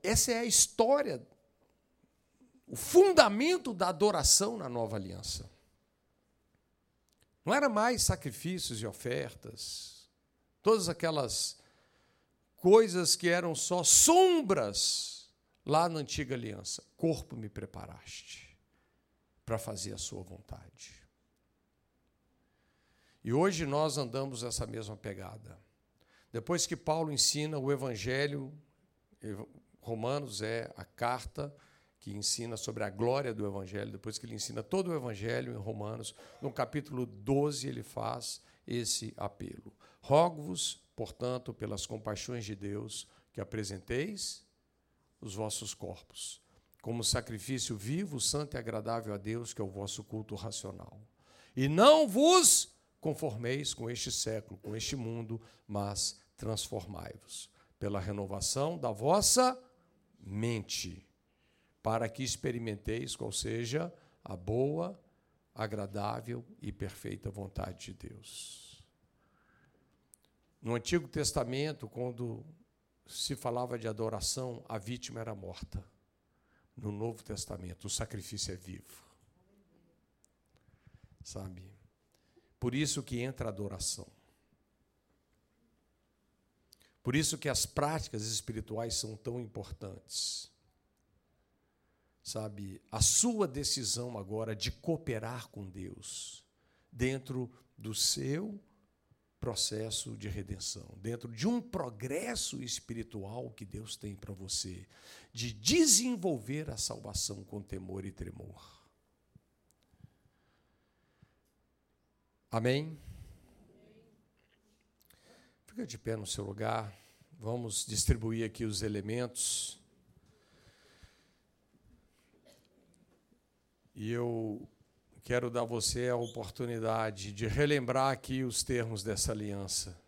Speaker 1: essa é a história, o fundamento da adoração na nova aliança. Não era mais sacrifícios e ofertas, todas aquelas coisas que eram só sombras lá na antiga aliança: corpo me preparaste para fazer a sua vontade. E hoje nós andamos essa mesma pegada. Depois que Paulo ensina o evangelho, Romanos é a carta que ensina sobre a glória do Evangelho, depois que ele ensina todo o Evangelho em Romanos, no capítulo 12 ele faz esse apelo. Rogo-vos, portanto, pelas compaixões de Deus, que apresenteis os vossos corpos como sacrifício vivo, santo e agradável a Deus, que é o vosso culto racional. E não vos conformeis com este século, com este mundo, mas transformai-vos pela renovação da vossa mente, para que experimenteis qual seja a boa, agradável e perfeita vontade de Deus. No Antigo Testamento, quando se falava de adoração, a vítima era morta. No Novo Testamento, o sacrifício é vivo. Sabe? Por isso que entra a adoração. Por isso que as práticas espirituais são tão importantes. Sabe, a sua decisão agora de cooperar com Deus dentro do seu processo de redenção, dentro de um progresso espiritual que Deus tem para você, de desenvolver a salvação com temor e tremor. Amém? Fica de pé no seu lugar. Vamos distribuir aqui os elementos. E eu quero dar a você a oportunidade de relembrar aqui os termos dessa aliança.